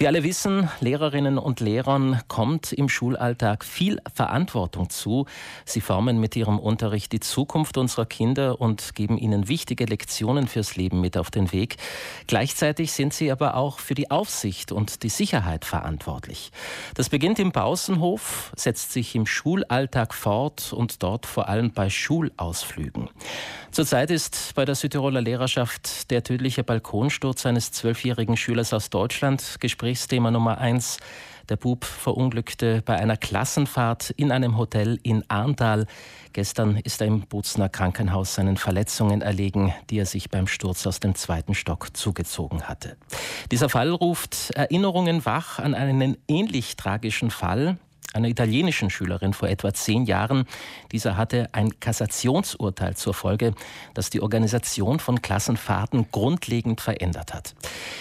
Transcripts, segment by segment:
Wir alle wissen, Lehrerinnen und Lehrern kommt im Schulalltag viel Verantwortung zu. Sie formen mit ihrem Unterricht die Zukunft unserer Kinder und geben ihnen wichtige Lektionen fürs Leben mit auf den Weg. Gleichzeitig sind sie aber auch für die Aufsicht und die Sicherheit verantwortlich. Das beginnt im Pausenhof, setzt sich im Schulalltag fort und dort vor allem bei Schulausflügen. Zurzeit ist bei der Südtiroler Lehrerschaft der tödliche Balkonsturz eines zwölfjährigen Schülers aus Deutschland Gesprächsthema Nummer eins. Der Bub verunglückte bei einer Klassenfahrt in einem Hotel in Arndal. Gestern ist er im Bozner Krankenhaus seinen Verletzungen erlegen, die er sich beim Sturz aus dem zweiten Stock zugezogen hatte. Dieser Fall ruft Erinnerungen wach an einen ähnlich tragischen Fall, einer italienischen Schülerin vor etwa zehn Jahren. Dieser hatte ein Kassationsurteil zur Folge, das die Organisation von Klassenfahrten grundlegend verändert hat.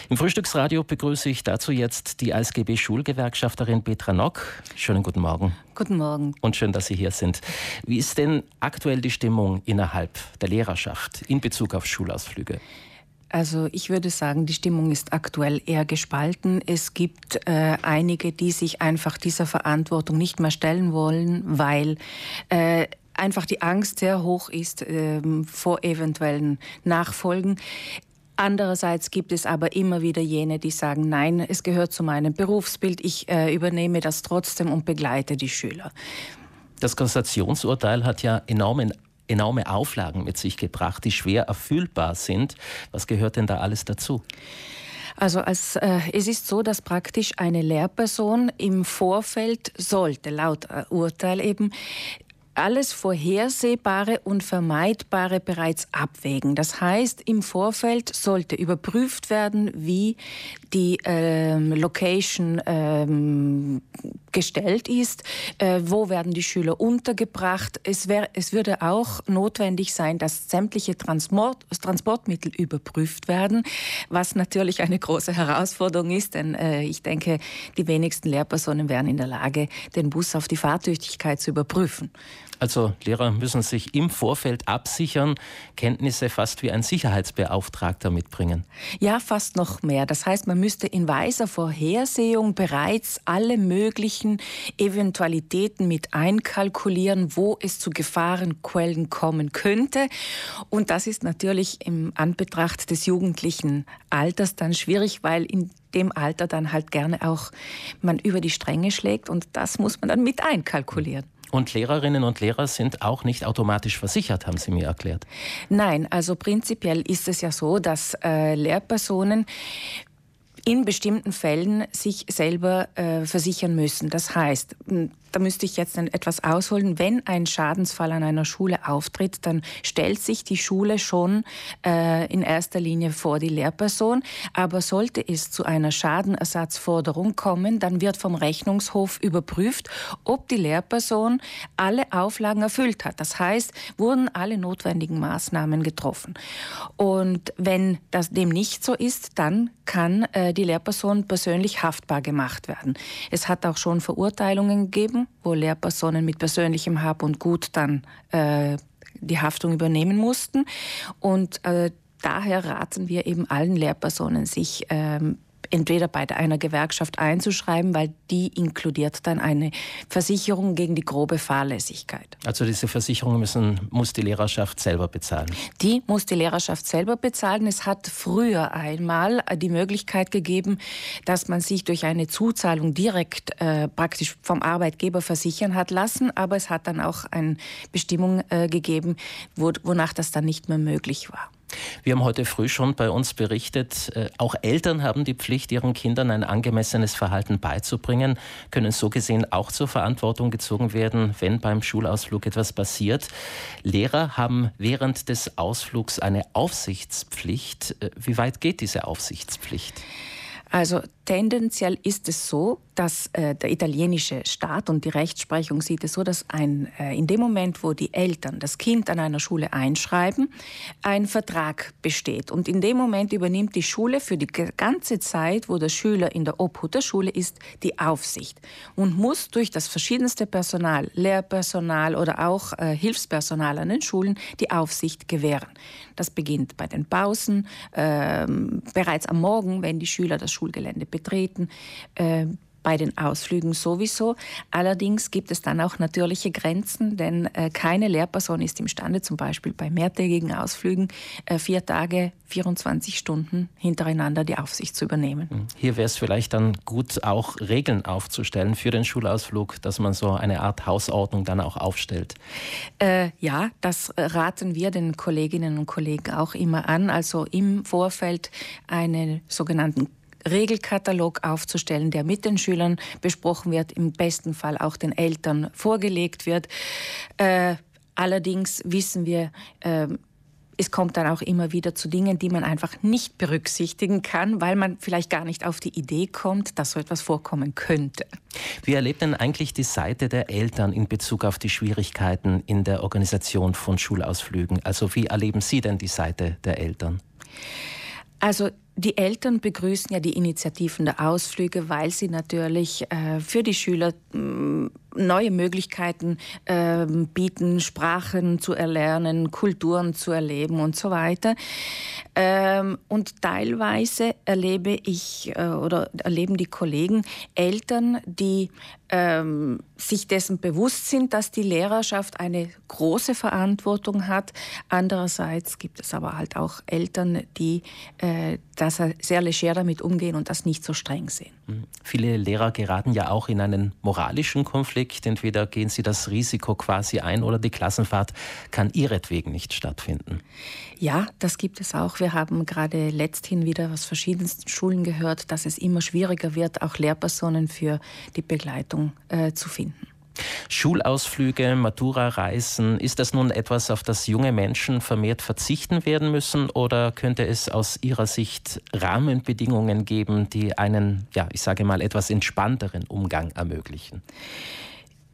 Im Frühstücksradio begrüße ich dazu jetzt die ASGB Schulgewerkschafterin Petra Nock. Schönen guten Morgen. Guten Morgen. Und schön, dass Sie hier sind. Wie ist denn aktuell die Stimmung innerhalb der Lehrerschaft in Bezug auf Schulausflüge? Also ich würde sagen, die Stimmung ist aktuell eher gespalten. Es gibt äh, einige, die sich einfach dieser Verantwortung nicht mehr stellen wollen, weil äh, einfach die Angst sehr hoch ist äh, vor eventuellen Nachfolgen. Andererseits gibt es aber immer wieder jene, die sagen, nein, es gehört zu meinem Berufsbild, ich äh, übernehme das trotzdem und begleite die Schüler. Das Kassationsurteil hat ja enormen enorme Auflagen mit sich gebracht, die schwer erfüllbar sind. Was gehört denn da alles dazu? Also als, äh, es ist so, dass praktisch eine Lehrperson im Vorfeld sollte, laut äh, Urteil eben, alles Vorhersehbare und Vermeidbare bereits abwägen. Das heißt, im Vorfeld sollte überprüft werden, wie die ähm, Location ähm, gestellt ist, äh, wo werden die Schüler untergebracht. Es, wär, es würde auch notwendig sein, dass sämtliche Transport, Transportmittel überprüft werden, was natürlich eine große Herausforderung ist, denn äh, ich denke, die wenigsten Lehrpersonen wären in der Lage, den Bus auf die Fahrtüchtigkeit zu überprüfen. Also Lehrer müssen sich im Vorfeld absichern, Kenntnisse fast wie ein Sicherheitsbeauftragter mitbringen. Ja, fast noch mehr. Das heißt, man müsste in weiser Vorhersehung bereits alle möglichen Eventualitäten mit einkalkulieren, wo es zu Gefahrenquellen kommen könnte. Und das ist natürlich im Anbetracht des jugendlichen Alters dann schwierig, weil in dem Alter dann halt gerne auch man über die Stränge schlägt und das muss man dann mit einkalkulieren. Und Lehrerinnen und Lehrer sind auch nicht automatisch versichert, haben Sie mir erklärt. Nein, also prinzipiell ist es ja so, dass äh, Lehrpersonen in bestimmten Fällen sich selber äh, versichern müssen. Das heißt, da müsste ich jetzt etwas ausholen. Wenn ein Schadensfall an einer Schule auftritt, dann stellt sich die Schule schon äh, in erster Linie vor die Lehrperson. Aber sollte es zu einer Schadenersatzforderung kommen, dann wird vom Rechnungshof überprüft, ob die Lehrperson alle Auflagen erfüllt hat. Das heißt, wurden alle notwendigen Maßnahmen getroffen. Und wenn das dem nicht so ist, dann kann äh, die Lehrperson persönlich haftbar gemacht werden. Es hat auch schon Verurteilungen gegeben wo Lehrpersonen mit persönlichem Hab und Gut dann äh, die Haftung übernehmen mussten. Und äh, daher raten wir eben allen Lehrpersonen, sich ähm, entweder bei einer Gewerkschaft einzuschreiben, weil die inkludiert dann eine Versicherung gegen die grobe Fahrlässigkeit. Also diese Versicherung müssen, muss die Lehrerschaft selber bezahlen? Die muss die Lehrerschaft selber bezahlen. Es hat früher einmal die Möglichkeit gegeben, dass man sich durch eine Zuzahlung direkt äh, praktisch vom Arbeitgeber versichern hat lassen, aber es hat dann auch eine Bestimmung äh, gegeben, wo, wonach das dann nicht mehr möglich war. Wir haben heute früh schon bei uns berichtet, äh, auch Eltern haben die Pflicht, ihren Kindern ein angemessenes Verhalten beizubringen, können so gesehen auch zur Verantwortung gezogen werden, wenn beim Schulausflug etwas passiert. Lehrer haben während des Ausflugs eine Aufsichtspflicht. Äh, wie weit geht diese Aufsichtspflicht? Also tendenziell ist es so, dass äh, der italienische Staat und die Rechtsprechung sieht es so, dass ein, äh, in dem Moment, wo die Eltern das Kind an einer Schule einschreiben, ein Vertrag besteht. Und in dem Moment übernimmt die Schule für die ganze Zeit, wo der Schüler in der Obhut der Schule ist, die Aufsicht und muss durch das verschiedenste Personal, Lehrpersonal oder auch äh, Hilfspersonal an den Schulen die Aufsicht gewähren. Das beginnt bei den Pausen, ähm, bereits am Morgen, wenn die Schüler das Schulgelände betreten. Äh, bei den Ausflügen sowieso. Allerdings gibt es dann auch natürliche Grenzen, denn äh, keine Lehrperson ist imstande, zum Beispiel bei mehrtägigen Ausflügen äh, vier Tage, 24 Stunden hintereinander die Aufsicht zu übernehmen. Hm. Hier wäre es vielleicht dann gut, auch Regeln aufzustellen für den Schulausflug, dass man so eine Art Hausordnung dann auch aufstellt. Äh, ja, das raten wir den Kolleginnen und Kollegen auch immer an. Also im Vorfeld einen sogenannten Regelkatalog aufzustellen, der mit den Schülern besprochen wird, im besten Fall auch den Eltern vorgelegt wird. Äh, allerdings wissen wir, äh, es kommt dann auch immer wieder zu Dingen, die man einfach nicht berücksichtigen kann, weil man vielleicht gar nicht auf die Idee kommt, dass so etwas vorkommen könnte. Wie erlebt denn eigentlich die Seite der Eltern in Bezug auf die Schwierigkeiten in der Organisation von Schulausflügen? Also wie erleben Sie denn die Seite der Eltern? Also die Eltern begrüßen ja die Initiativen der Ausflüge, weil sie natürlich äh, für die Schüler mm, neue Möglichkeiten äh, bieten, Sprachen zu erlernen, Kulturen zu erleben und so weiter. Ähm, und teilweise erlebe ich äh, oder erleben die Kollegen Eltern, die ähm, sich dessen bewusst sind, dass die Lehrerschaft eine große Verantwortung hat. Andererseits gibt es aber halt auch Eltern, die äh, das sehr leger damit umgehen und das nicht so streng sehen. Mhm. Viele Lehrer geraten ja auch in einen moralischen Konflikt. Entweder gehen sie das Risiko quasi ein oder die Klassenfahrt kann ihretwegen nicht stattfinden. Ja, das gibt es auch. Wir haben gerade letzthin wieder aus verschiedensten Schulen gehört, dass es immer schwieriger wird, auch Lehrpersonen für die Begleitung äh, zu finden. Schulausflüge, Matura-Reisen, ist das nun etwas, auf das junge Menschen vermehrt verzichten werden müssen oder könnte es aus Ihrer Sicht Rahmenbedingungen geben, die einen, ja, ich sage mal, etwas entspannteren Umgang ermöglichen?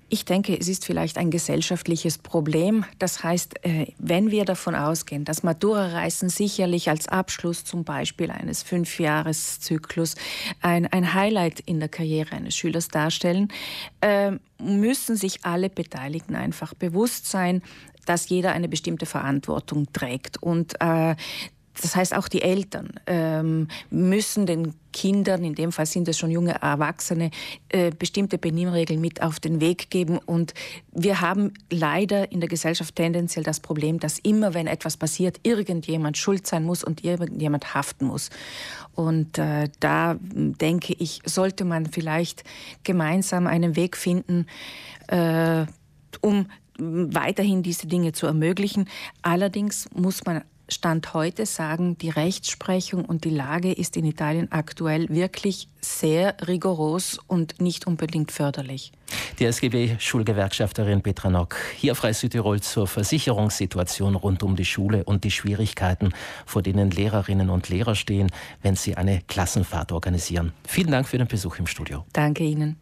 Ich denke, es ist vielleicht ein gesellschaftliches Problem. Das heißt, äh, wenn wir davon ausgehen, dass Matura-Reisen sicherlich als Abschluss zum Beispiel eines Fünfjahreszyklus ein, ein Highlight in der Karriere eines Schülers darstellen, äh, müssen sich alle Beteiligten einfach bewusst sein, dass jeder eine bestimmte Verantwortung trägt. Und äh, das heißt, auch die Eltern ähm, müssen den Kindern, in dem Fall sind es schon junge Erwachsene, äh, bestimmte Benimmregeln mit auf den Weg geben. Und wir haben leider in der Gesellschaft tendenziell das Problem, dass immer, wenn etwas passiert, irgendjemand schuld sein muss und irgendjemand haften muss. Und äh, da denke ich, sollte man vielleicht gemeinsam einen Weg finden, äh, um weiterhin diese Dinge zu ermöglichen. Allerdings muss man Stand heute sagen, die Rechtsprechung und die Lage ist in Italien aktuell wirklich sehr rigoros und nicht unbedingt förderlich. Die SGB-Schulgewerkschafterin Petra Nock hier auf Reis Südtirol zur Versicherungssituation rund um die Schule und die Schwierigkeiten, vor denen Lehrerinnen und Lehrer stehen, wenn sie eine Klassenfahrt organisieren. Vielen Dank für den Besuch im Studio. Danke Ihnen.